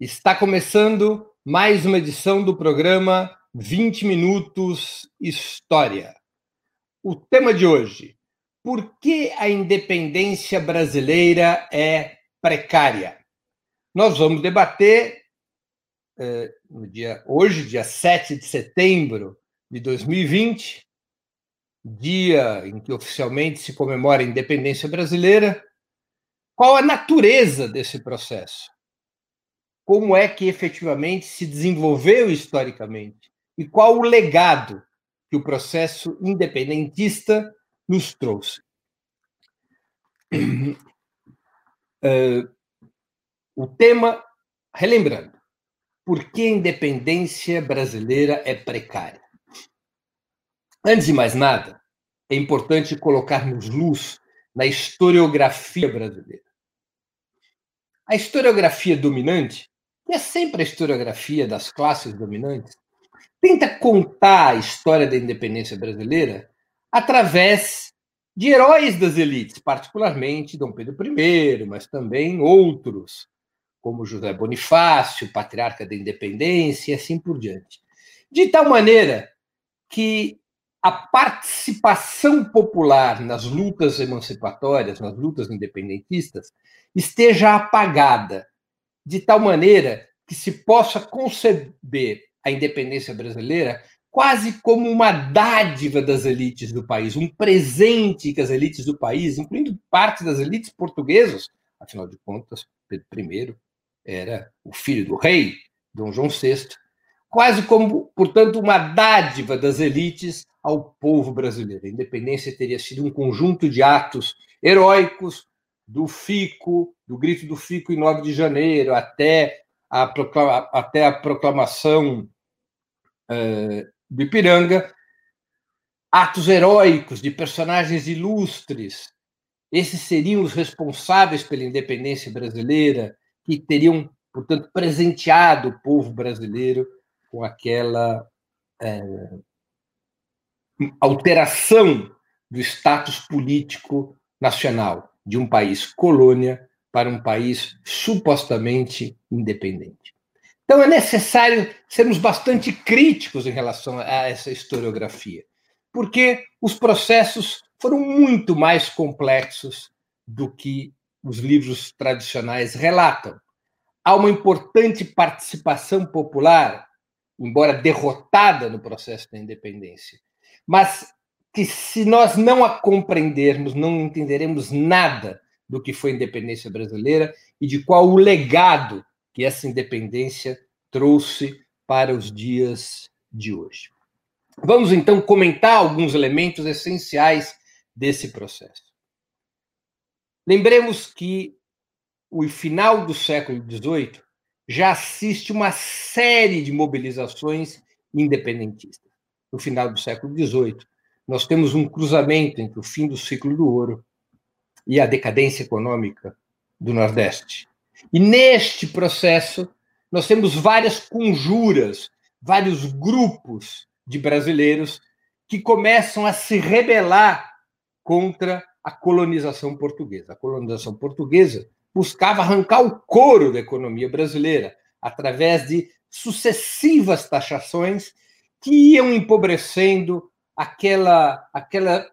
Está começando mais uma edição do programa 20 Minutos História. O tema de hoje: por que a independência brasileira é precária? Nós vamos debater eh, no dia hoje, dia 7 de setembro de 2020, dia em que oficialmente se comemora a independência brasileira, qual a natureza desse processo? Como é que efetivamente se desenvolveu historicamente e qual o legado que o processo independentista nos trouxe. Uh, o tema, relembrando, por que a independência brasileira é precária? Antes de mais nada, é importante colocarmos luz na historiografia brasileira. A historiografia dominante que é sempre a historiografia das classes dominantes, tenta contar a história da independência brasileira através de heróis das elites, particularmente Dom Pedro I, mas também outros, como José Bonifácio, patriarca da independência, e assim por diante. De tal maneira que a participação popular nas lutas emancipatórias, nas lutas independentistas, esteja apagada de tal maneira que se possa conceber a independência brasileira quase como uma dádiva das elites do país, um presente que as elites do país, incluindo parte das elites portuguesas, afinal de contas, Pedro I era o filho do rei, Dom João VI, quase como, portanto, uma dádiva das elites ao povo brasileiro. A independência teria sido um conjunto de atos heróicos, do Fico, do grito do Fico em 9 de janeiro, até a, proclama, até a proclamação uh, do Ipiranga, atos heróicos de personagens ilustres. Esses seriam os responsáveis pela independência brasileira, que teriam, portanto, presenteado o povo brasileiro com aquela uh, alteração do status político nacional de um país colônia para um país supostamente independente. Então é necessário sermos bastante críticos em relação a essa historiografia, porque os processos foram muito mais complexos do que os livros tradicionais relatam. Há uma importante participação popular, embora derrotada no processo da independência, mas que se nós não a compreendermos, não entenderemos nada do que foi a independência brasileira e de qual o legado que essa independência trouxe para os dias de hoje. Vamos então comentar alguns elementos essenciais desse processo. Lembremos que o final do século XVIII já assiste uma série de mobilizações independentistas. No final do século XVIII, nós temos um cruzamento entre o fim do ciclo do ouro e a decadência econômica do Nordeste. E neste processo, nós temos várias conjuras, vários grupos de brasileiros que começam a se rebelar contra a colonização portuguesa. A colonização portuguesa buscava arrancar o couro da economia brasileira através de sucessivas taxações que iam empobrecendo aquela, aquela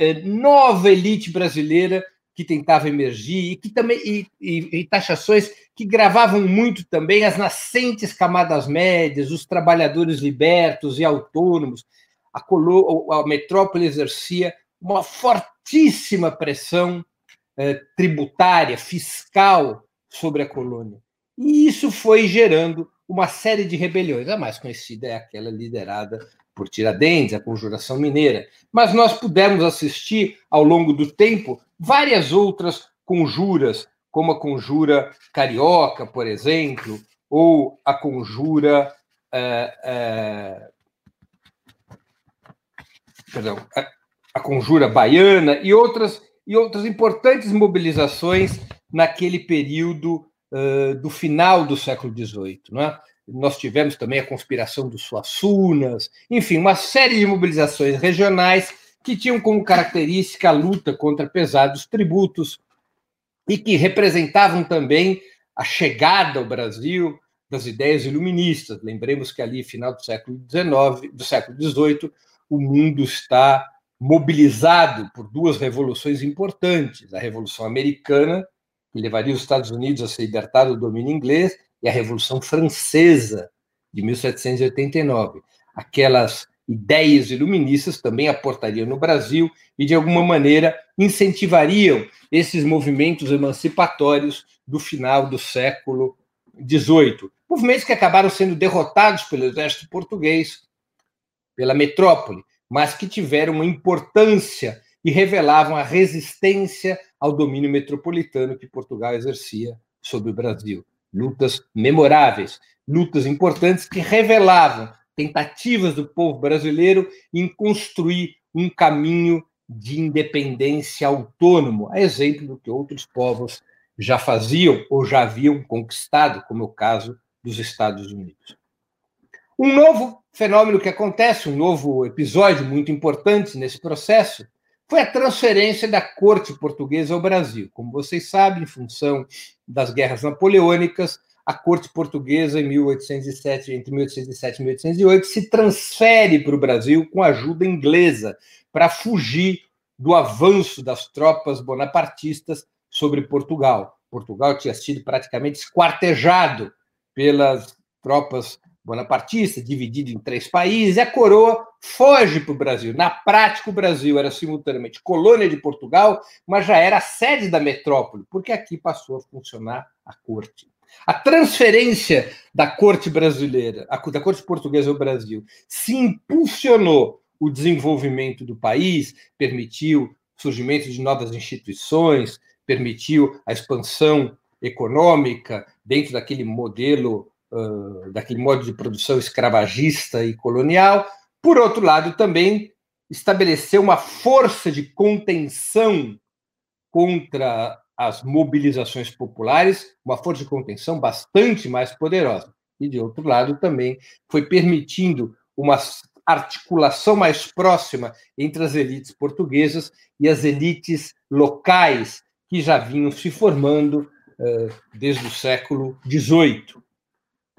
é, nova elite brasileira que tentava emergir e que também e, e, e, taxações que gravavam muito também as nascentes camadas médias, os trabalhadores libertos e autônomos. A, colo, a metrópole exercia uma fortíssima pressão eh, tributária, fiscal sobre a colônia. E isso foi gerando uma série de rebeliões. A mais conhecida é aquela liderada por Tiradentes, a Conjuração Mineira. Mas nós pudemos assistir, ao longo do tempo, várias outras conjuras, como a Conjura Carioca, por exemplo, ou a Conjura. Uh, uh, perdão, a, a Conjura Baiana e outras, e outras importantes mobilizações naquele período uh, do final do século XVIII. Não é? Nós tivemos também a conspiração dos Suassunas, enfim, uma série de mobilizações regionais que tinham como característica a luta contra pesados tributos e que representavam também a chegada ao Brasil das ideias iluministas. Lembremos que ali, final do século XIX, do século XVIII, o mundo está mobilizado por duas revoluções importantes: a Revolução Americana, que levaria os Estados Unidos a se libertar do domínio inglês, e a Revolução Francesa, de 1789. Aquelas ideias iluministas também aportariam no Brasil e, de alguma maneira, incentivariam esses movimentos emancipatórios do final do século XVIII. Movimentos que acabaram sendo derrotados pelo exército português, pela metrópole, mas que tiveram uma importância e revelavam a resistência ao domínio metropolitano que Portugal exercia sobre o Brasil. Lutas memoráveis, lutas importantes que revelavam tentativas do povo brasileiro em construir um caminho de independência autônomo, a exemplo do que outros povos já faziam ou já haviam conquistado, como é o caso dos Estados Unidos. Um novo fenômeno que acontece, um novo episódio muito importante nesse processo, foi a transferência da corte portuguesa ao Brasil. Como vocês sabem, em função das guerras napoleônicas, a corte portuguesa, em 1807, entre 1807 e 1808, se transfere para o Brasil com ajuda inglesa para fugir do avanço das tropas bonapartistas sobre Portugal. Portugal tinha sido praticamente esquartejado pelas tropas bonapartistas, dividido em três países, e a coroa foge para o Brasil. Na prática, o Brasil era simultaneamente colônia de Portugal, mas já era sede da metrópole, porque aqui passou a funcionar a corte. A transferência da corte brasileira, da corte portuguesa ao Brasil, se impulsionou o desenvolvimento do país, permitiu o surgimento de novas instituições, permitiu a expansão econômica dentro daquele modelo, uh, daquele modo de produção escravagista e colonial. Por outro lado, também estabeleceu uma força de contenção contra as mobilizações populares, uma força de contenção bastante mais poderosa. E, de outro lado, também foi permitindo uma articulação mais próxima entre as elites portuguesas e as elites locais que já vinham se formando uh, desde o século XVIII.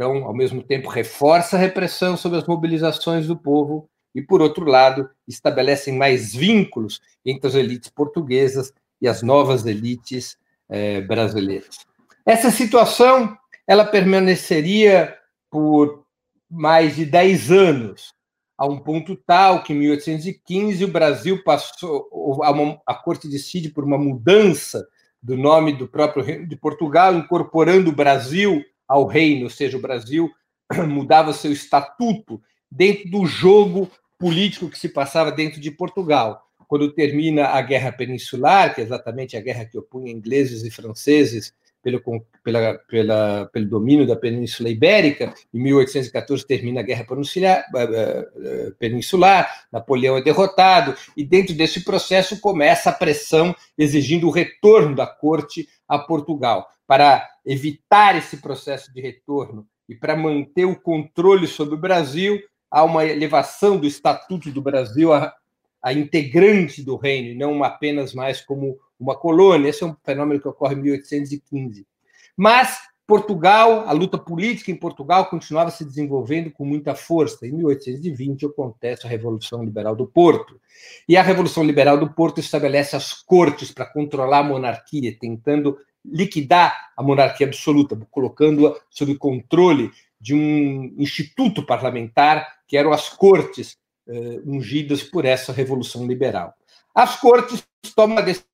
Então, ao mesmo tempo, reforça a repressão sobre as mobilizações do povo e, por outro lado, estabelecem mais vínculos entre as elites portuguesas e as novas elites eh, brasileiras. Essa situação ela permaneceria por mais de 10 anos, a um ponto tal que em 1815 o Brasil passou, a, uma, a corte decide por uma mudança do nome do próprio reino de Portugal, incorporando o Brasil ao reino, ou seja, o Brasil mudava seu estatuto dentro do jogo político que se passava dentro de Portugal. Quando termina a Guerra Peninsular, que é exatamente a guerra que opunha ingleses e franceses pelo, pela, pela, pelo domínio da Península Ibérica, em 1814 termina a Guerra Peninsular, eh, eh, eh, Peninsular, Napoleão é derrotado, e dentro desse processo começa a pressão exigindo o retorno da corte a Portugal. Para evitar esse processo de retorno e para manter o controle sobre o Brasil, há uma elevação do Estatuto do Brasil a, a integrante do reino, e não apenas mais como uma colônia. Esse é um fenômeno que ocorre em 1815. Mas Portugal, a luta política em Portugal continuava se desenvolvendo com muita força. Em 1820 acontece a Revolução Liberal do Porto. E a Revolução Liberal do Porto estabelece as cortes para controlar a monarquia, tentando liquidar a monarquia absoluta, colocando-a sob controle de um instituto parlamentar, que eram as cortes uh, ungidas por essa revolução liberal. As cortes tomam a decisão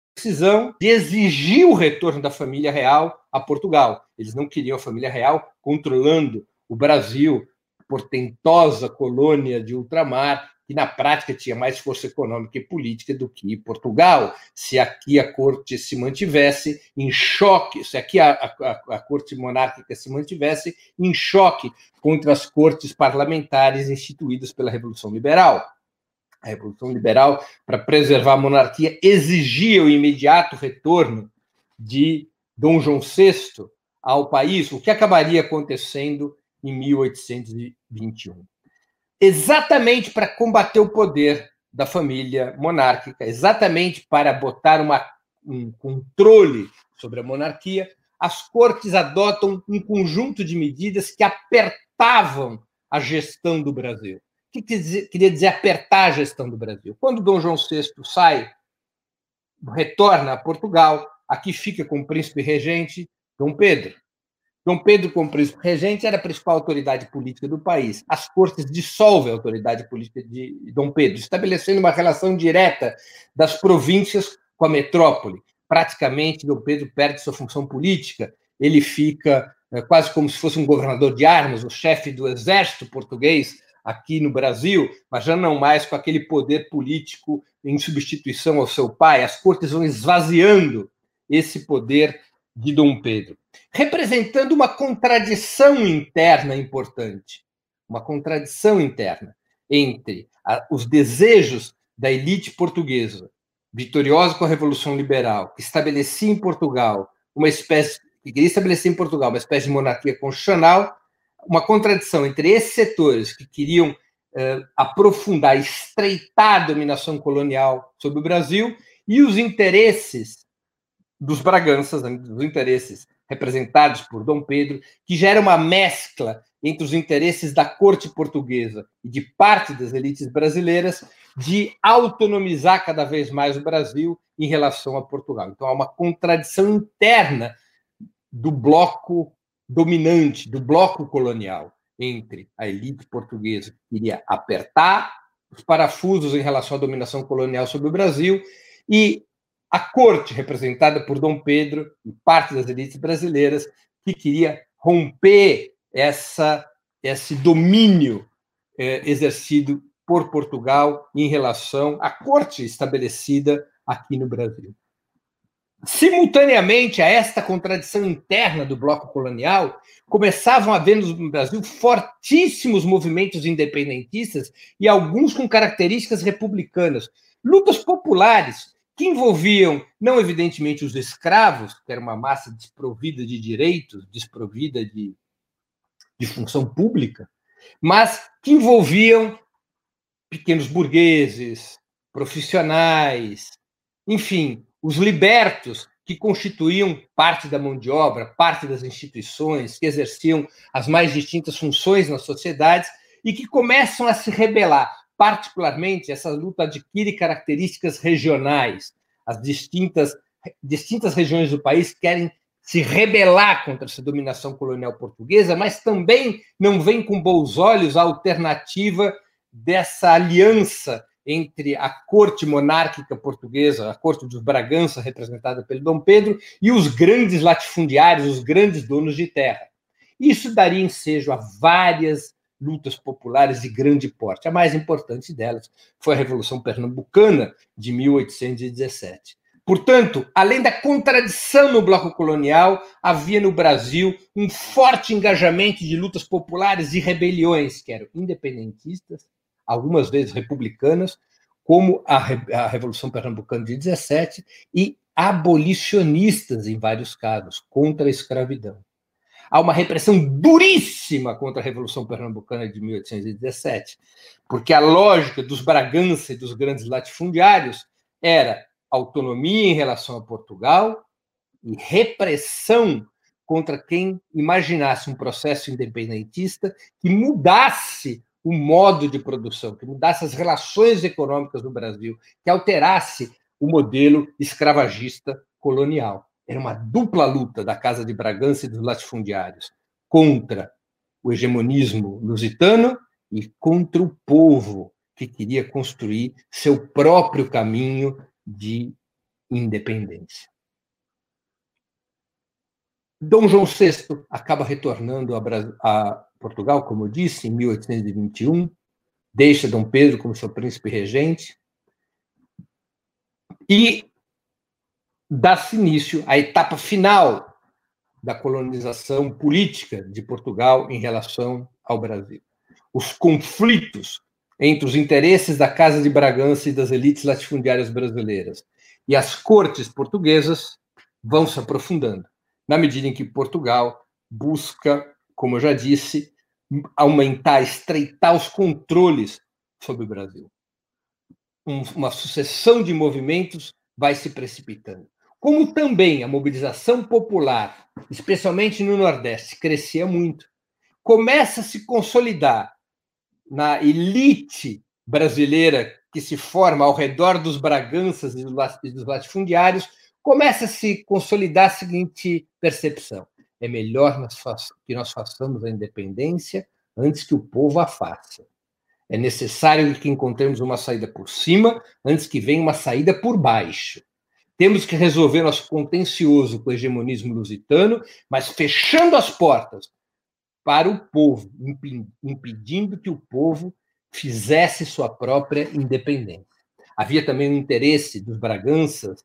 de exigir o retorno da família real a Portugal. Eles não queriam a família real controlando o Brasil, portentosa colônia de ultramar, que na prática tinha mais força econômica e política do que Portugal. Se aqui a corte se mantivesse em choque, se aqui a, a, a corte monárquica se mantivesse em choque contra as cortes parlamentares instituídas pela Revolução Liberal. A Revolução Liberal, para preservar a monarquia, exigia o imediato retorno de Dom João VI ao país, o que acabaria acontecendo em 1821 exatamente para combater o poder da família monárquica, exatamente para botar uma, um controle sobre a monarquia, as cortes adotam um conjunto de medidas que apertavam a gestão do Brasil. Que queria dizer apertar a gestão do Brasil? Quando Dom João VI sai, retorna a Portugal, aqui fica com o príncipe regente Dom Pedro. Dom Pedro, como príncipe regente, era a principal autoridade política do país. As cortes dissolvem a autoridade política de Dom Pedro, estabelecendo uma relação direta das províncias com a metrópole. Praticamente, Dom Pedro perde sua função política, ele fica é, quase como se fosse um governador de armas, o chefe do exército português aqui no Brasil, mas já não mais com aquele poder político em substituição ao seu pai. As cortes vão esvaziando esse poder de Dom Pedro, representando uma contradição interna importante, uma contradição interna entre a, os desejos da elite portuguesa, vitoriosa com a Revolução Liberal, que estabelecia em Portugal uma espécie, que queria estabelecer em Portugal uma espécie de monarquia constitucional, uma contradição entre esses setores que queriam eh, aprofundar, estreitar a dominação colonial sobre o Brasil e os interesses dos Braganças, né, dos interesses representados por Dom Pedro, que gera uma mescla entre os interesses da corte portuguesa e de parte das elites brasileiras de autonomizar cada vez mais o Brasil em relação a Portugal. Então há uma contradição interna do bloco dominante, do bloco colonial, entre a elite portuguesa que queria apertar os parafusos em relação à dominação colonial sobre o Brasil e a corte, representada por Dom Pedro e parte das elites brasileiras, que queria romper essa, esse domínio é, exercido por Portugal em relação à corte estabelecida aqui no Brasil. Simultaneamente a esta contradição interna do bloco colonial, começavam a haver no Brasil fortíssimos movimentos independentistas e alguns com características republicanas, lutas populares que envolviam, não evidentemente, os escravos, que era uma massa desprovida de direitos, desprovida de, de função pública, mas que envolviam pequenos burgueses, profissionais, enfim, os libertos que constituíam parte da mão de obra, parte das instituições, que exerciam as mais distintas funções nas sociedades e que começam a se rebelar particularmente, essa luta adquire características regionais. As distintas, distintas regiões do país querem se rebelar contra essa dominação colonial portuguesa, mas também não vem com bons olhos a alternativa dessa aliança entre a corte monárquica portuguesa, a corte dos Bragança, representada pelo Dom Pedro, e os grandes latifundiários, os grandes donos de terra. Isso daria ensejo a várias lutas populares de grande porte. A mais importante delas foi a Revolução Pernambucana de 1817. Portanto, além da contradição no bloco colonial, havia no Brasil um forte engajamento de lutas populares e rebeliões, que eram independentistas, algumas vezes republicanas, como a, a Revolução Pernambucana de 17, e abolicionistas em vários casos, contra a escravidão. Há uma repressão duríssima contra a Revolução Pernambucana de 1817, porque a lógica dos Bragança e dos grandes latifundiários era autonomia em relação a Portugal e repressão contra quem imaginasse um processo independentista que mudasse o modo de produção, que mudasse as relações econômicas do Brasil, que alterasse o modelo escravagista colonial. Era uma dupla luta da Casa de Bragança e dos latifundiários contra o hegemonismo lusitano e contra o povo que queria construir seu próprio caminho de independência. Dom João VI acaba retornando Portugal, como eu disse, em 1821, deixa Dom Pedro como seu príncipe regente, e dá-se início à etapa final da colonização política de Portugal em relação ao Brasil. Os conflitos entre os interesses da Casa de Bragança e das elites latifundiárias brasileiras e as cortes portuguesas vão se aprofundando, na medida em que Portugal busca, como eu já disse, aumentar, estreitar os controles sobre o Brasil. uma sucessão de movimentos vai se precipitando como também a mobilização popular especialmente no Nordeste, crescia muito. Começa a se consolidar na elite brasileira que se forma ao redor dos Braganças e dos latifundiários, começa a se consolidar a seguinte percepção: é melhor que nós façamos a independência antes que o povo a faça. É necessário que encontremos uma saída por cima antes que venha uma saída por baixo. Temos que resolver nosso contencioso com o hegemonismo lusitano, mas fechando as portas para o povo, impedindo que o povo fizesse sua própria independência. Havia também o interesse dos Braganças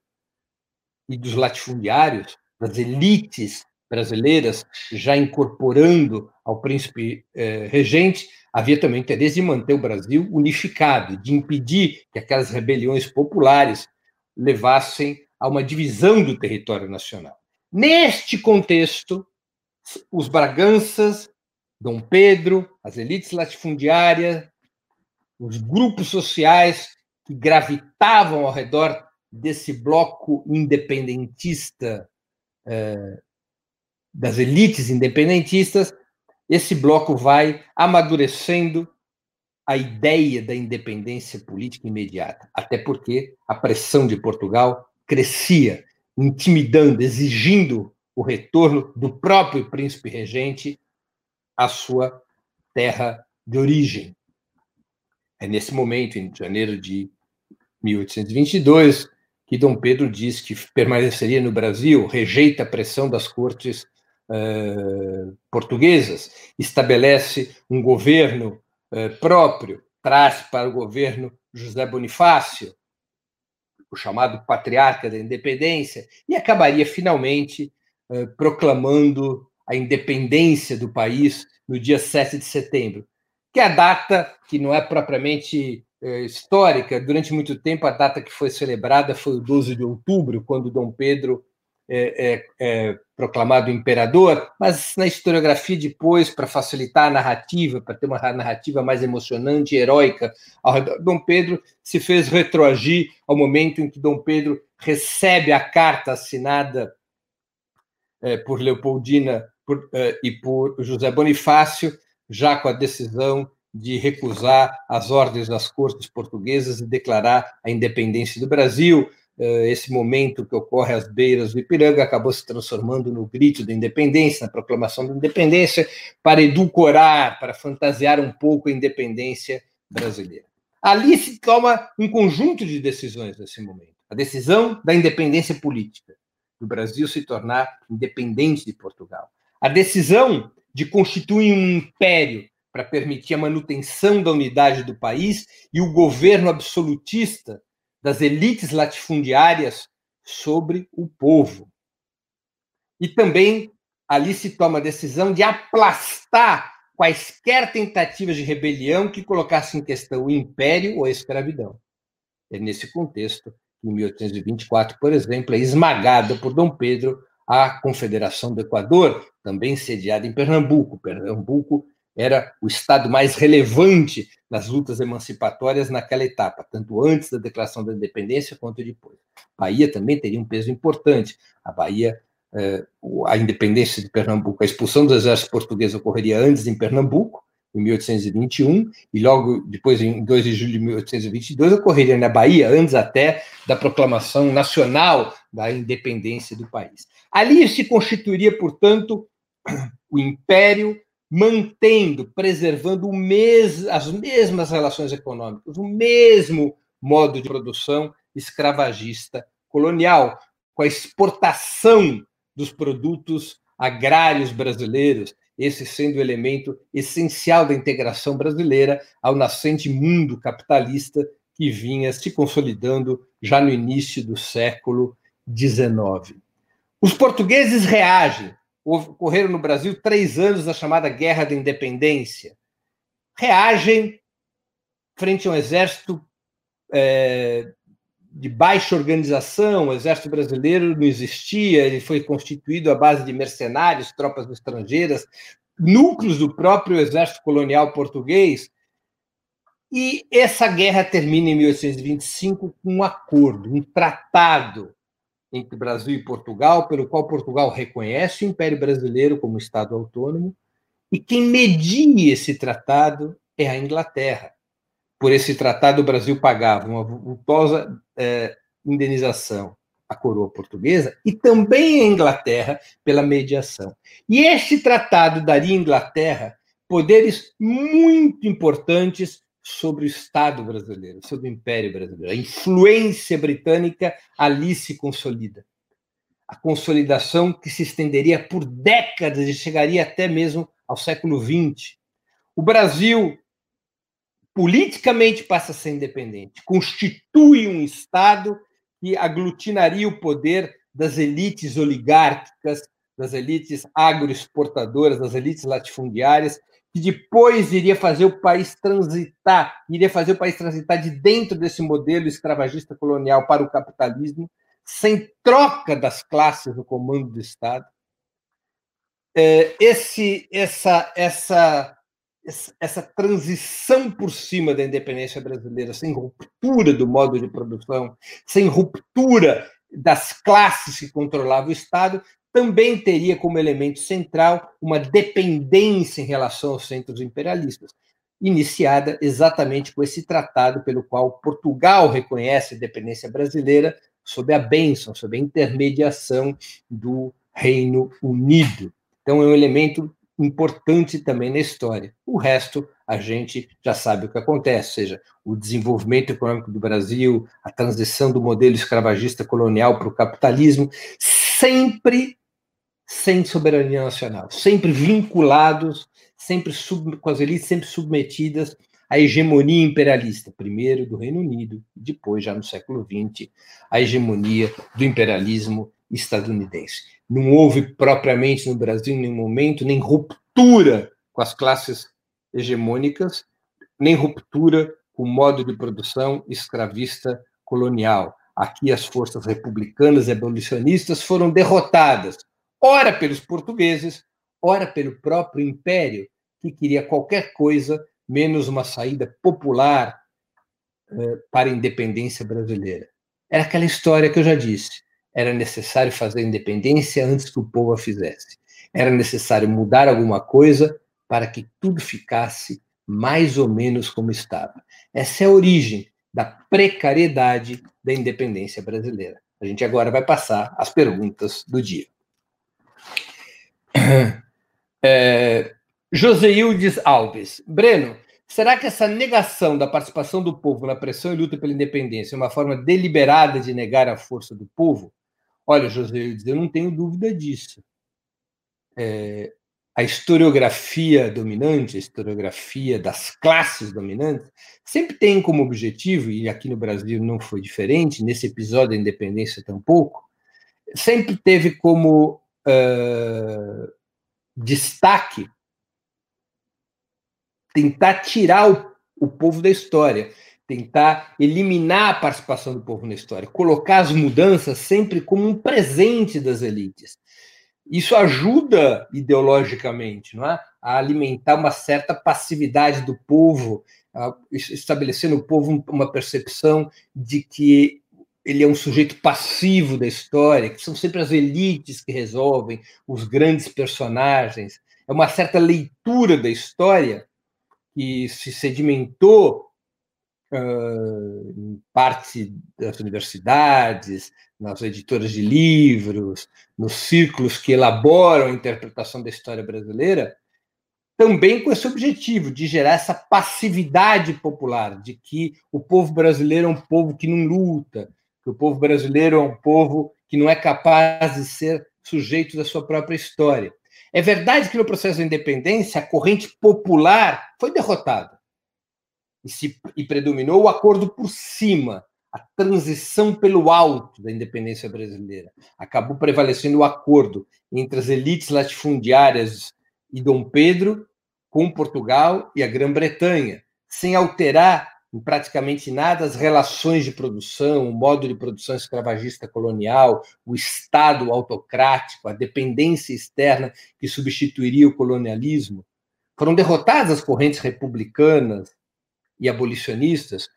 e dos latifundiários, das elites brasileiras, já incorporando ao príncipe eh, regente, havia também interesse de manter o Brasil unificado, de impedir que aquelas rebeliões populares levassem a uma divisão do território nacional. Neste contexto, os Braganças, Dom Pedro, as elites latifundiárias, os grupos sociais que gravitavam ao redor desse bloco independentista, eh, das elites independentistas, esse bloco vai amadurecendo a ideia da independência política imediata, até porque a pressão de Portugal crescia, intimidando, exigindo o retorno do próprio príncipe regente à sua terra de origem. É nesse momento, em janeiro de 1822, que Dom Pedro diz que permaneceria no Brasil, rejeita a pressão das cortes uh, portuguesas, estabelece um governo uh, próprio, traz para o governo José Bonifácio, o chamado patriarca da independência, e acabaria finalmente uh, proclamando a independência do país no dia 7 de setembro, que é a data que não é propriamente histórica. Durante muito tempo, a data que foi celebrada foi o 12 de outubro, quando Dom Pedro é, é, é proclamado imperador, mas na historiografia depois, para facilitar a narrativa, para ter uma narrativa mais emocionante e heróica, Dom Pedro se fez retroagir ao momento em que Dom Pedro recebe a carta assinada é, por Leopoldina por, é, e por José Bonifácio, já com a decisão de recusar as ordens das cortes portuguesas e declarar a independência do Brasil. Eh, esse momento que ocorre às beiras do Ipiranga acabou se transformando no grito da independência, na proclamação da independência, para edulcorar, para fantasiar um pouco a independência brasileira. Ali se toma um conjunto de decisões nesse momento. A decisão da independência política, do Brasil se tornar independente de Portugal. A decisão de constituir um império para permitir a manutenção da unidade do país e o governo absolutista das elites latifundiárias sobre o povo. E também ali se toma a decisão de aplastar quaisquer tentativas de rebelião que colocassem em questão o império ou a escravidão. É nesse contexto que, em 1824, por exemplo, é esmagada por Dom Pedro a Confederação do Equador, também sediada em Pernambuco. Pernambuco era o estado mais relevante nas lutas emancipatórias naquela etapa, tanto antes da declaração da independência quanto depois. Bahia também teria um peso importante. A Bahia, eh, a independência de Pernambuco, a expulsão do exército português ocorreria antes em Pernambuco, em 1821, e logo depois, em 2 de julho de 1822, ocorreria na Bahia, antes até da proclamação nacional da independência do país. Ali se constituiria, portanto, o Império mantendo, preservando mes as mesmas relações econômicas, o mesmo modo de produção escravagista colonial, com a exportação dos produtos agrários brasileiros, esse sendo o elemento essencial da integração brasileira ao nascente mundo capitalista que vinha se consolidando já no início do século XIX. Os portugueses reagem. Ocorreram no Brasil três anos da chamada Guerra da Independência. Reagem frente a um exército é, de baixa organização, o exército brasileiro não existia, ele foi constituído à base de mercenários, tropas estrangeiras, núcleos do próprio exército colonial português. E essa guerra termina em 1825 com um acordo, um tratado entre Brasil e Portugal, pelo qual Portugal reconhece o Império Brasileiro como Estado autônomo, e quem media esse tratado é a Inglaterra. Por esse tratado, o Brasil pagava uma vultosa é, indenização à coroa portuguesa e também a Inglaterra pela mediação. E esse tratado daria à Inglaterra poderes muito importantes sobre o Estado brasileiro, sobre o Império brasileiro. A influência britânica ali se consolida. A consolidação que se estenderia por décadas e chegaria até mesmo ao século XX. O Brasil politicamente passa a ser independente, constitui um Estado que aglutinaria o poder das elites oligárquicas, das elites agroexportadoras, das elites latifundiárias, que depois iria fazer o país transitar, iria fazer o país transitar de dentro desse modelo escravagista colonial para o capitalismo, sem troca das classes no comando do Estado. É, esse, essa, essa, essa transição por cima da independência brasileira, sem ruptura do modo de produção, sem ruptura das classes que controlavam o Estado, também teria como elemento central uma dependência em relação aos centros imperialistas, iniciada exatamente com esse tratado pelo qual Portugal reconhece a independência brasileira sob a bênção, sob a intermediação do Reino Unido. Então, é um elemento importante também na história. O resto, a gente já sabe o que acontece, ou seja, o desenvolvimento econômico do Brasil, a transição do modelo escravagista colonial para o capitalismo, sempre sem soberania nacional, sempre vinculados, sempre sub, com as elites sempre submetidas à hegemonia imperialista, primeiro do Reino Unido, depois, já no século XX, a hegemonia do imperialismo estadunidense. Não houve propriamente no Brasil, nenhum momento, nem ruptura com as classes hegemônicas, nem ruptura com o modo de produção escravista colonial. Aqui as forças republicanas e abolicionistas foram derrotadas ora pelos portugueses, ora pelo próprio império, que queria qualquer coisa menos uma saída popular eh, para a independência brasileira. Era aquela história que eu já disse. Era necessário fazer a independência antes que o povo a fizesse. Era necessário mudar alguma coisa para que tudo ficasse mais ou menos como estava. Essa é a origem da precariedade da independência brasileira. A gente agora vai passar às perguntas do dia. É, Joseildes Alves. Breno, será que essa negação da participação do povo na pressão e luta pela independência é uma forma deliberada de negar a força do povo? Olha, Joseildes, eu não tenho dúvida disso. É, a historiografia dominante, a historiografia das classes dominantes, sempre tem como objetivo, e aqui no Brasil não foi diferente, nesse episódio da independência tampouco, sempre teve como uh, destaque tentar tirar o, o povo da história, tentar eliminar a participação do povo na história, colocar as mudanças sempre como um presente das elites. Isso ajuda ideologicamente, não é? A alimentar uma certa passividade do povo, estabelecer no povo uma percepção de que ele é um sujeito passivo da história, que são sempre as elites que resolvem, os grandes personagens. É uma certa leitura da história que se sedimentou uh, em parte das universidades, nas editoras de livros, nos círculos que elaboram a interpretação da história brasileira, também com esse objetivo de gerar essa passividade popular, de que o povo brasileiro é um povo que não luta, que o povo brasileiro é um povo que não é capaz de ser sujeito da sua própria história. É verdade que no processo da independência a corrente popular foi derrotada e, se, e predominou o acordo por cima, a transição pelo alto da independência brasileira. Acabou prevalecendo o acordo entre as elites latifundiárias e Dom Pedro com Portugal e a Grã-Bretanha, sem alterar em praticamente nada as relações de produção, o modo de produção escravagista colonial, o Estado autocrático, a dependência externa que substituiria o colonialismo. Foram derrotadas as correntes republicanas e abolicionistas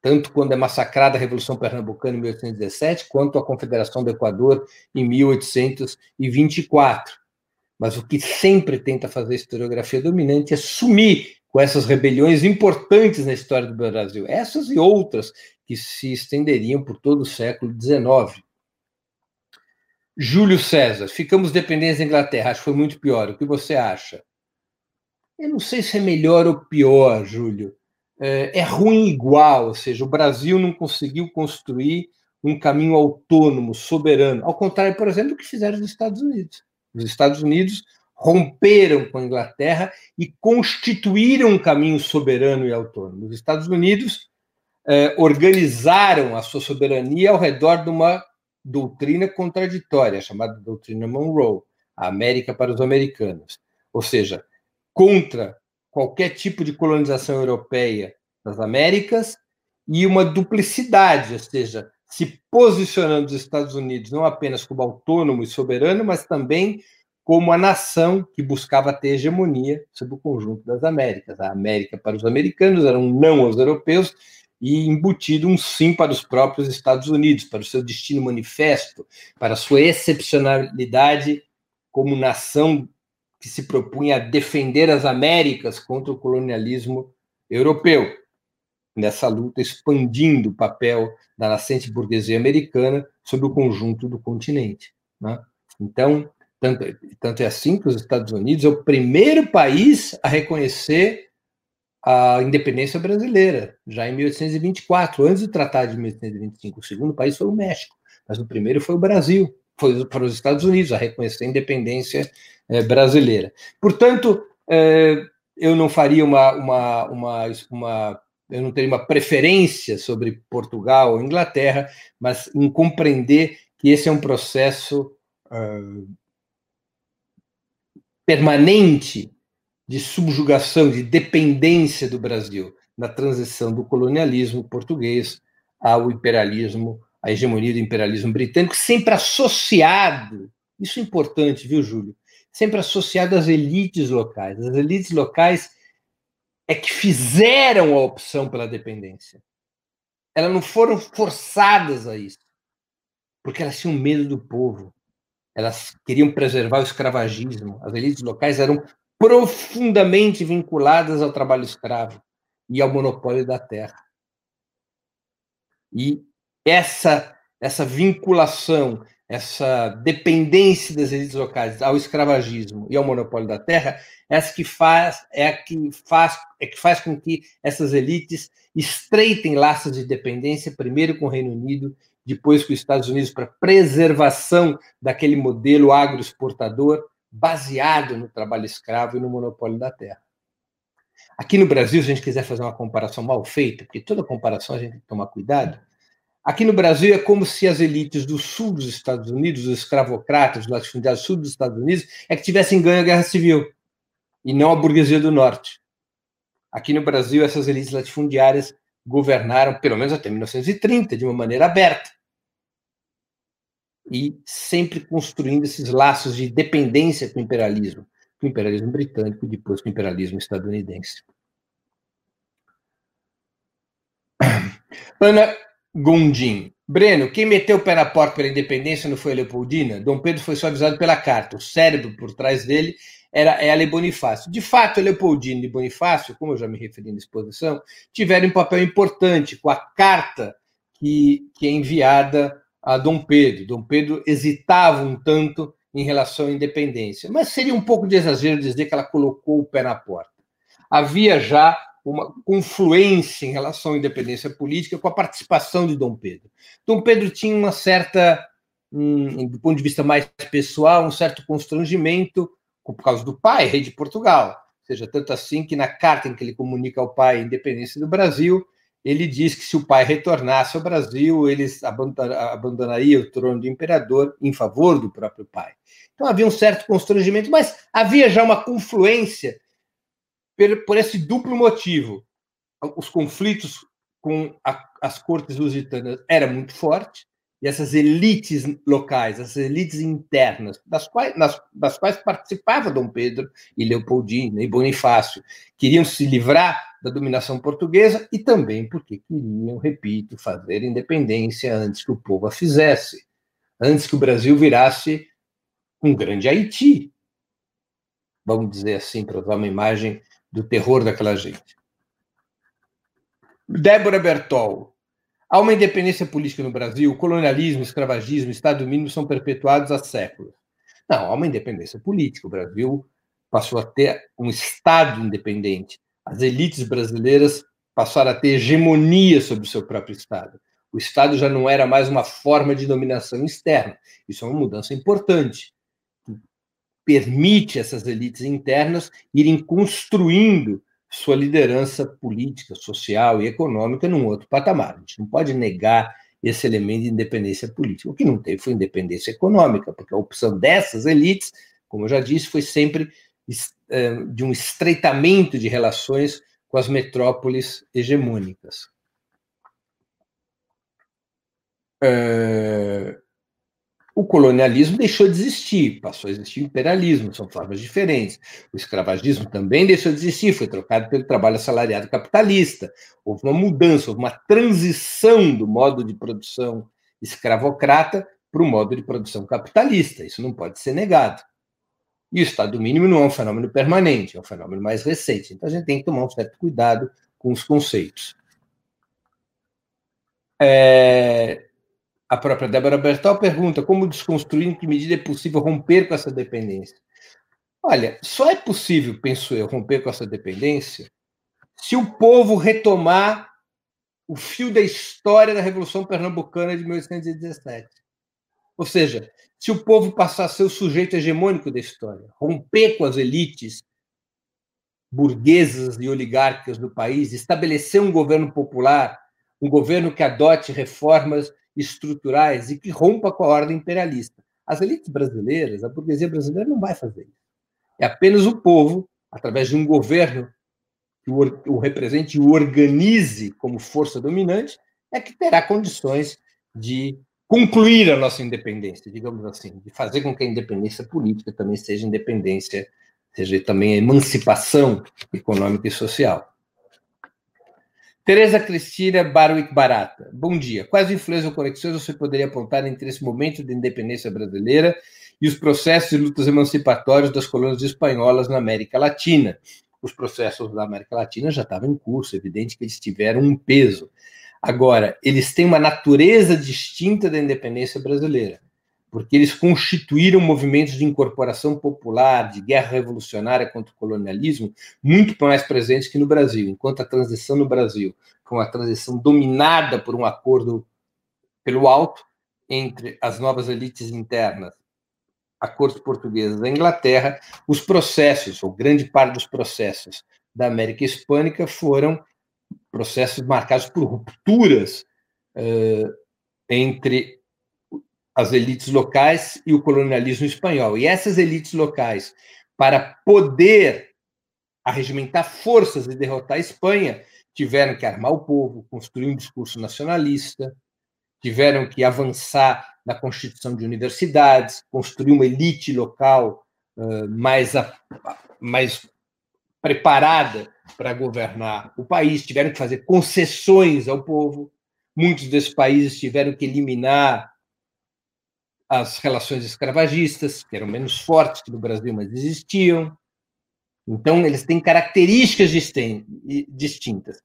tanto quando é massacrada a Revolução Pernambucana em 1817, quanto a Confederação do Equador em 1824. Mas o que sempre tenta fazer a historiografia dominante é sumir com essas rebeliões importantes na história do Brasil, essas e outras que se estenderiam por todo o século XIX. Júlio César, ficamos dependentes da Inglaterra, acho que foi muito pior. O que você acha? Eu não sei se é melhor ou pior, Júlio. É, é ruim igual, ou seja, o Brasil não conseguiu construir um caminho autônomo, soberano, ao contrário, por exemplo, do que fizeram os Estados Unidos. Os Estados Unidos romperam com a Inglaterra e constituíram um caminho soberano e autônomo. Os Estados Unidos eh, organizaram a sua soberania ao redor de uma doutrina contraditória, chamada doutrina Monroe, a América para os americanos. Ou seja, contra qualquer tipo de colonização europeia das Américas e uma duplicidade, ou seja, se posicionando os Estados Unidos não apenas como autônomo e soberano, mas também como a nação que buscava ter hegemonia sobre o conjunto das Américas. A América para os americanos era um não aos europeus e embutido um sim para os próprios Estados Unidos, para o seu destino manifesto, para a sua excepcionalidade como nação que se propunha a defender as Américas contra o colonialismo europeu. Nessa luta, expandindo o papel da nascente burguesia americana sobre o conjunto do continente. Né? Então, tanto, tanto é assim que os Estados Unidos é o primeiro país a reconhecer a independência brasileira, já em 1824, antes do Tratado de 1825. O segundo país foi o México, mas o primeiro foi o Brasil, foi para os Estados Unidos a reconhecer a independência é, brasileira. Portanto, é, eu não faria uma, uma, uma, uma, eu não teria uma preferência sobre Portugal ou Inglaterra, mas em compreender que esse é um processo uh, permanente de subjugação, de dependência do Brasil na transição do colonialismo português ao imperialismo, à hegemonia do imperialismo britânico, sempre associado, isso é importante, viu, Júlio? Sempre associado às elites locais. As elites locais é que fizeram a opção pela dependência. Elas não foram forçadas a isso, porque elas tinham medo do povo. Elas queriam preservar o escravagismo. As elites locais eram profundamente vinculadas ao trabalho escravo e ao monopólio da terra. E essa essa vinculação, essa dependência das elites locais ao escravagismo e ao monopólio da terra, é essa que faz é a que faz é que faz com que essas elites estreitem laços de dependência primeiro com o Reino Unido, depois com os Estados Unidos para preservação daquele modelo agroexportador baseado no trabalho escravo e no monopólio da terra. Aqui no Brasil, se a gente quiser fazer uma comparação mal feita, porque toda comparação a gente tem que tomar cuidado, aqui no Brasil é como se as elites do sul dos Estados Unidos, os escravocratas, os latifundiários do sul dos Estados Unidos, é que tivessem ganho a guerra civil, e não a burguesia do norte. Aqui no Brasil, essas elites latifundiárias governaram, pelo menos até 1930, de uma maneira aberta e sempre construindo esses laços de dependência com o imperialismo, com o imperialismo britânico e depois com o imperialismo estadunidense. Ana Gondim. Breno, quem meteu o pé na porta pela independência não foi a Leopoldina? Dom Pedro foi só avisado pela carta. O cérebro por trás dele era ela e Bonifácio. De fato, a Leopoldina e Bonifácio, como eu já me referi na exposição, tiveram um papel importante com a carta que, que é enviada a Dom Pedro. Dom Pedro hesitava um tanto em relação à independência, mas seria um pouco de exagero dizer que ela colocou o pé na porta. Havia já uma confluência em relação à independência política com a participação de Dom Pedro. Dom Pedro tinha uma certa, hum, do ponto de vista mais pessoal, um certo constrangimento por causa do pai, rei de Portugal. Ou seja, tanto assim que na carta em que ele comunica ao pai a independência do Brasil, ele diz que se o pai retornasse ao Brasil, ele abandonaria o trono de imperador em favor do próprio pai. Então havia um certo constrangimento, mas havia já uma confluência por esse duplo motivo. Os conflitos com a, as cortes lusitanas era muito forte, e essas elites locais, essas elites internas, das quais, nas, das quais participava Dom Pedro e Leopoldina e Bonifácio, queriam se livrar da dominação portuguesa e também porque queriam, repito, fazer independência antes que o povo a fizesse, antes que o Brasil virasse um grande Haiti, vamos dizer assim, para usar uma imagem do terror daquela gente. Débora Bertol, Há uma independência política no Brasil, o colonialismo, o escravagismo, o Estado mínimo são perpetuados há séculos. Não, há uma independência política. O Brasil passou a ter um Estado independente. As elites brasileiras passaram a ter hegemonia sobre o seu próprio Estado. O Estado já não era mais uma forma de dominação externa. Isso é uma mudança importante. Permite essas elites internas irem construindo sua liderança política, social e econômica num outro patamar. A gente não pode negar esse elemento de independência política. O que não teve foi independência econômica, porque a opção dessas elites, como eu já disse, foi sempre é, de um estreitamento de relações com as metrópoles hegemônicas. É, o colonialismo deixou de existir, passou a existir o imperialismo, são formas diferentes. O escravagismo também deixou de existir, foi trocado pelo trabalho assalariado capitalista. Houve uma mudança, houve uma transição do modo de produção escravocrata para o modo de produção capitalista. Isso não pode ser negado. E o Estado mínimo não é um fenômeno permanente, é um fenômeno mais recente. Então a gente tem que tomar um certo cuidado com os conceitos. É, a própria Débora Bertal pergunta como desconstruir, em que medida é possível romper com essa dependência. Olha, só é possível, penso eu, romper com essa dependência se o povo retomar o fio da história da Revolução Pernambucana de 1817. Ou seja, se o povo passar a ser o sujeito hegemônico da história, romper com as elites burguesas e oligárquicas do país, estabelecer um governo popular, um governo que adote reformas estruturais e que rompa com a ordem imperialista. As elites brasileiras, a burguesia brasileira não vai fazer isso. É apenas o povo, através de um governo que o, represente e o organize como força dominante, é que terá condições de concluir a nossa independência, digamos assim, de fazer com que a independência política também seja independência, seja também a emancipação econômica e social. Tereza Cristina Barwick Barata. Bom dia. Quais influências ou conexões você poderia apontar entre esse momento de independência brasileira e os processos e lutas emancipatórios das colônias espanholas na América Latina? Os processos da América Latina já estavam em curso, é evidente que eles tiveram um peso. Agora, eles têm uma natureza distinta da independência brasileira porque eles constituíram movimentos de incorporação popular, de guerra revolucionária contra o colonialismo, muito mais presentes que no Brasil. Enquanto a transição no Brasil foi uma transição dominada por um acordo pelo alto entre as novas elites internas, a corte portuguesa da Inglaterra, os processos, ou grande parte dos processos da América Hispânica foram processos marcados por rupturas uh, entre as elites locais e o colonialismo espanhol. E essas elites locais, para poder arregimentar forças e derrotar a Espanha, tiveram que armar o povo, construir um discurso nacionalista, tiveram que avançar na constituição de universidades, construir uma elite local uh, mais, a, mais preparada para governar o país, tiveram que fazer concessões ao povo. Muitos desses países tiveram que eliminar as relações escravagistas, que eram menos fortes que no Brasil, mas existiam. Então, eles têm características distintas.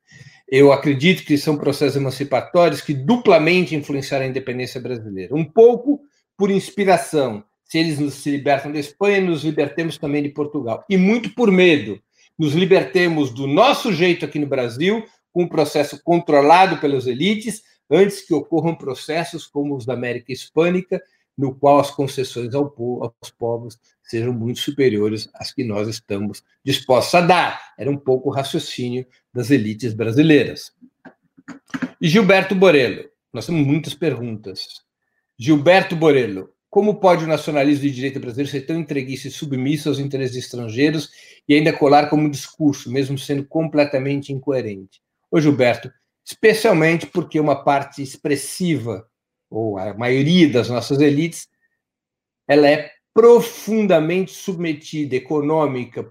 Eu acredito que são processos emancipatórios que duplamente influenciaram a independência brasileira. Um pouco por inspiração. Se eles nos se libertam da Espanha, nos libertemos também de Portugal. E muito por medo. Nos libertemos do nosso jeito aqui no Brasil, com um processo controlado pelas elites, antes que ocorram processos como os da América Hispânica, no qual as concessões ao povo, aos povos sejam muito superiores às que nós estamos dispostos a dar. Era um pouco o raciocínio das elites brasileiras. E Gilberto Borello, nós temos muitas perguntas. Gilberto Borello, como pode o nacionalismo de direita brasileiro ser tão entreguista e submisso aos interesses estrangeiros e ainda colar como discurso, mesmo sendo completamente incoerente? Ô Gilberto, especialmente porque uma parte expressiva ou a maioria das nossas elites, ela é profundamente submetida econômica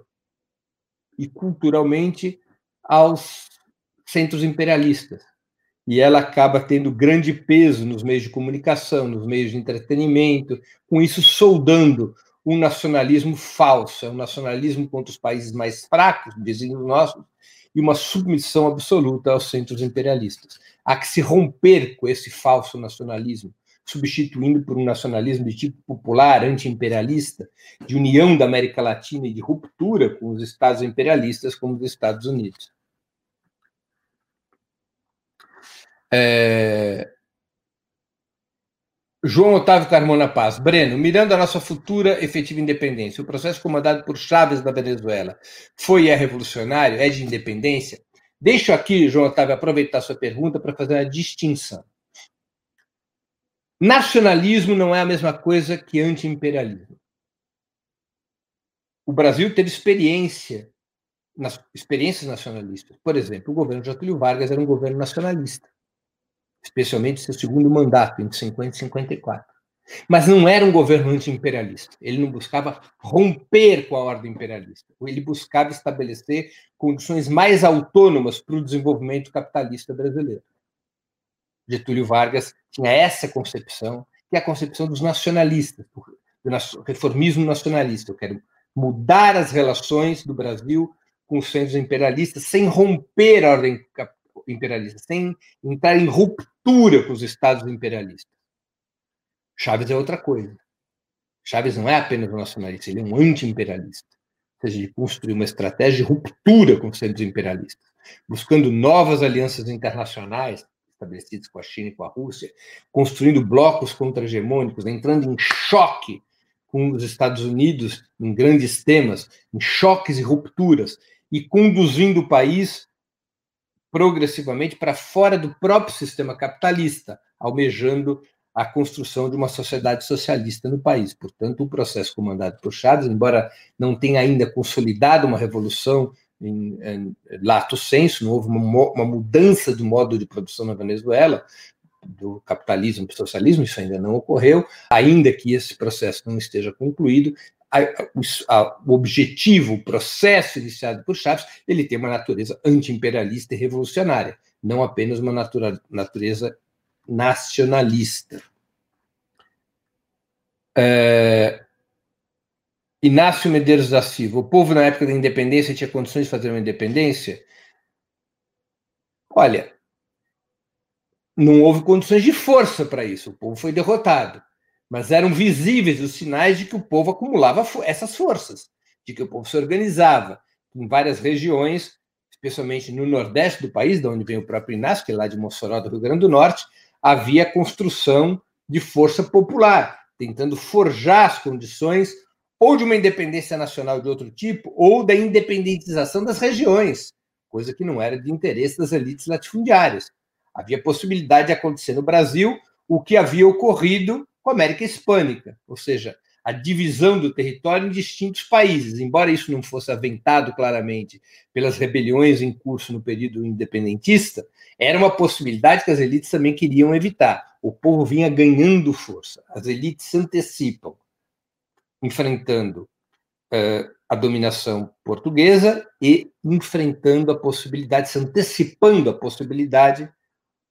e culturalmente aos centros imperialistas. E ela acaba tendo grande peso nos meios de comunicação, nos meios de entretenimento, com isso soldando um nacionalismo falso, é um nacionalismo contra os países mais fracos, vizinhos nossos, e uma submissão absoluta aos centros imperialistas. Há que se romper com esse falso nacionalismo, substituindo por um nacionalismo de tipo popular, anti-imperialista, de união da América Latina e de ruptura com os estados imperialistas, como os Estados Unidos. É... João Otávio Carmona Paz. Breno, mirando a nossa futura efetiva independência, o processo comandado por Chaves da Venezuela foi e é revolucionário? É de independência? Deixo aqui, João Otávio, aproveitar sua pergunta para fazer uma distinção. Nacionalismo não é a mesma coisa que anti-imperialismo. O Brasil teve experiência, nas, experiências nacionalistas. Por exemplo, o governo Getúlio Vargas era um governo nacionalista especialmente seu segundo mandato, entre 50 e 54. Mas não era um governo anti-imperialista. Ele não buscava romper com a ordem imperialista. Ele buscava estabelecer condições mais autônomas para o desenvolvimento capitalista brasileiro. Getúlio Vargas tinha essa concepção, que é a concepção dos nacionalistas, do reformismo nacionalista. Eu quero mudar as relações do Brasil com os centros imperialistas sem romper a ordem imperialista, sem entrar em ruptura com os estados imperialistas. Chaves é outra coisa. Chaves não é apenas um nacionalista, ele é um anti-imperialista. Ou seja, ele construiu uma estratégia de ruptura com os centros imperialistas, buscando novas alianças internacionais estabelecidas com a China e com a Rússia, construindo blocos contra-hegemônicos, entrando em choque com os Estados Unidos em grandes temas, em choques e rupturas, e conduzindo o país progressivamente para fora do próprio sistema capitalista, almejando a construção de uma sociedade socialista no país. Portanto, o processo comandado por Chaves, embora não tenha ainda consolidado uma revolução em, em lato senso, não houve uma, uma mudança do modo de produção na Venezuela, do capitalismo para o socialismo, isso ainda não ocorreu, ainda que esse processo não esteja concluído, a, a, o objetivo, o processo iniciado por Chaves, ele tem uma natureza anti-imperialista e revolucionária, não apenas uma natura, natureza nacionalista. É, Inácio Medeiros da Silva, o povo na época da independência tinha condições de fazer uma independência? Olha, não houve condições de força para isso, o povo foi derrotado mas eram visíveis os sinais de que o povo acumulava essas forças, de que o povo se organizava em várias regiões, especialmente no nordeste do país, de onde vem o próprio Inácio, que é lá de Mossoró, do Rio Grande do Norte, havia construção de força popular, tentando forjar as condições ou de uma independência nacional de outro tipo, ou da independentização das regiões, coisa que não era de interesse das elites latifundiárias. Havia possibilidade de acontecer no Brasil o que havia ocorrido com a América Hispânica, ou seja, a divisão do território em distintos países. Embora isso não fosse aventado claramente pelas rebeliões em curso no período independentista, era uma possibilidade que as elites também queriam evitar. O povo vinha ganhando força, as elites se antecipam, enfrentando uh, a dominação portuguesa e enfrentando a possibilidade, se antecipando a possibilidade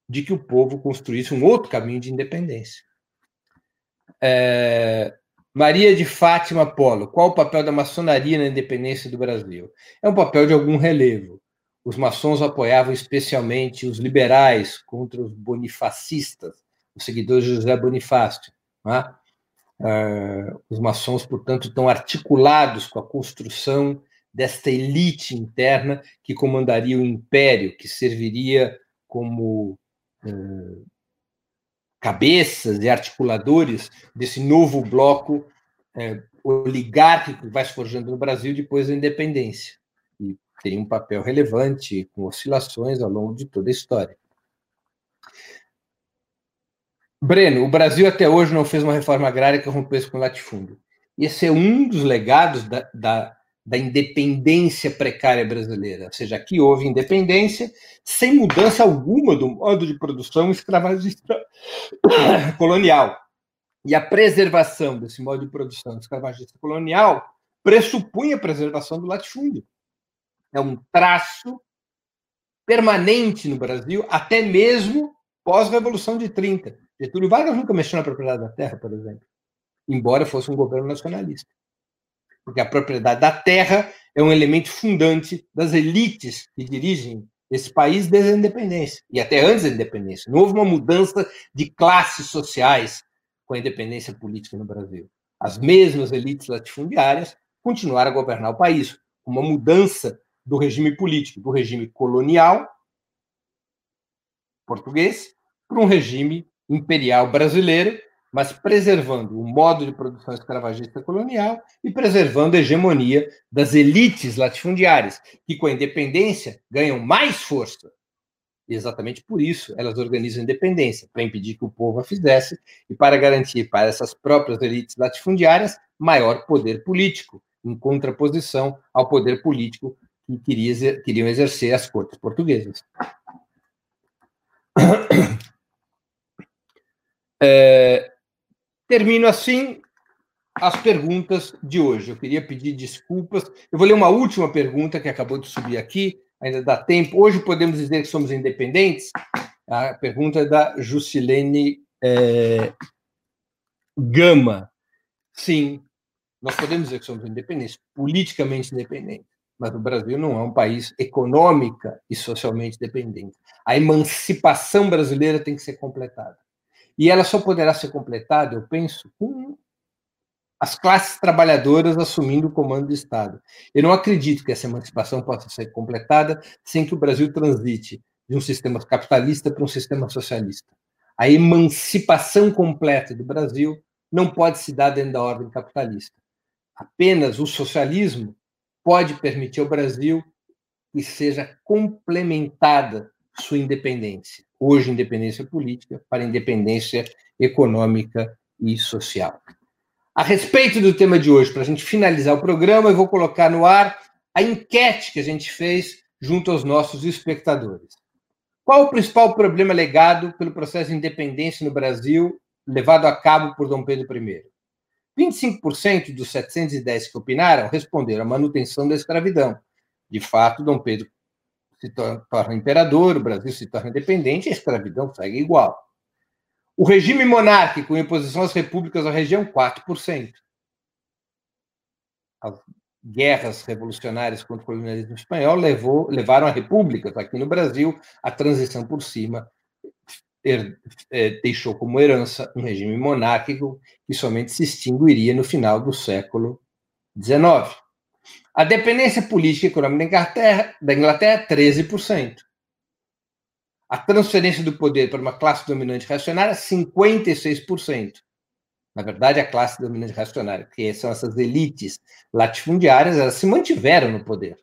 de que o povo construísse um outro caminho de independência. É, Maria de Fátima Polo, qual o papel da maçonaria na independência do Brasil? É um papel de algum relevo. Os maçons apoiavam especialmente os liberais contra os bonifacistas, os seguidores de José Bonifácio. É? É, os maçons, portanto, estão articulados com a construção desta elite interna que comandaria o império, que serviria como é, cabeças e articuladores desse novo bloco é, oligárquico que vai se forjando no Brasil depois da independência. E tem um papel relevante, com oscilações ao longo de toda a história. Breno, o Brasil até hoje não fez uma reforma agrária que rompesse com o latifúndio. Esse é um dos legados da, da, da independência precária brasileira. Ou seja, aqui houve independência sem mudança alguma do modo de produção escravagista colonial. E a preservação desse modo de produção escravagista colonial pressupunha a preservação do latifúndio. É um traço permanente no Brasil, até mesmo pós-Revolução de 30. Getúlio Vargas nunca mexeu na propriedade da terra, por exemplo, embora fosse um governo nacionalista. Porque a propriedade da terra é um elemento fundante das elites que dirigem esse país desde a independência, e até antes da independência. Não houve uma mudança de classes sociais com a independência política no Brasil. As mesmas elites latifundiárias continuaram a governar o país, uma mudança do regime político, do regime colonial português para um regime imperial brasileiro, mas preservando o modo de produção escravagista colonial e preservando a hegemonia das elites latifundiárias, que com a independência ganham mais força e exatamente por isso elas organizam a independência, para impedir que o povo a fizesse e para garantir para essas próprias elites latifundiárias maior poder político, em contraposição ao poder político que queria, queriam exercer as cortes portuguesas. É, termino assim as perguntas de hoje. Eu queria pedir desculpas. Eu vou ler uma última pergunta que acabou de subir aqui, ainda dá tempo. Hoje podemos dizer que somos independentes? A pergunta é da Jusilene é, Gama. Sim, nós podemos dizer que somos independentes, politicamente independentes, mas o Brasil não é um país econômica e socialmente dependente. A emancipação brasileira tem que ser completada. E ela só poderá ser completada, eu penso, com as classes trabalhadoras assumindo o comando do Estado. Eu não acredito que essa emancipação possa ser completada sem que o Brasil transite de um sistema capitalista para um sistema socialista. A emancipação completa do Brasil não pode se dar dentro da ordem capitalista. Apenas o socialismo pode permitir ao Brasil que seja complementada sua independência. Hoje, independência política para independência econômica e social. A respeito do tema de hoje, para a gente finalizar o programa, eu vou colocar no ar a enquete que a gente fez junto aos nossos espectadores. Qual o principal problema legado pelo processo de independência no Brasil levado a cabo por Dom Pedro I? 25% dos 710 que opinaram responderam a manutenção da escravidão. De fato, Dom Pedro se torna imperador, o Brasil se torna independente, a escravidão segue igual. O regime monárquico em oposição às repúblicas da região, 4%. As guerras revolucionárias contra o colonialismo espanhol levou, levaram a repúblicas. Aqui no Brasil, a transição por cima er, é, deixou como herança um regime monárquico que somente se extinguiria no final do século XIX. A dependência política e econômica da Inglaterra, da Inglaterra 13%. A transferência do poder para uma classe dominante reacionária, 56%. Na verdade, a classe dominante reacionária, que são essas elites latifundiárias, elas se mantiveram no poder.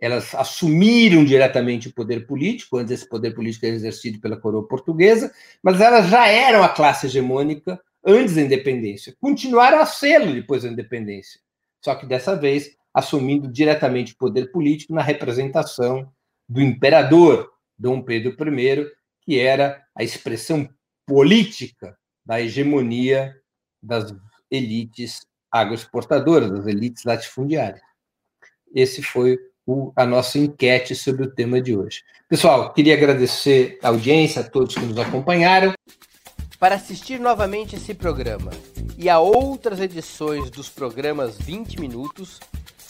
Elas assumiram diretamente o poder político, antes esse poder político era exercido pela coroa portuguesa, mas elas já eram a classe hegemônica antes da independência. Continuaram a sê-lo depois da independência. Só que dessa vez assumindo diretamente o poder político na representação do imperador, Dom Pedro I, que era a expressão política da hegemonia das elites agroexportadoras, das elites latifundiárias. Esse foi o, a nossa enquete sobre o tema de hoje. Pessoal, queria agradecer a audiência, a todos que nos acompanharam. Para assistir novamente esse programa e a outras edições dos programas 20 Minutos,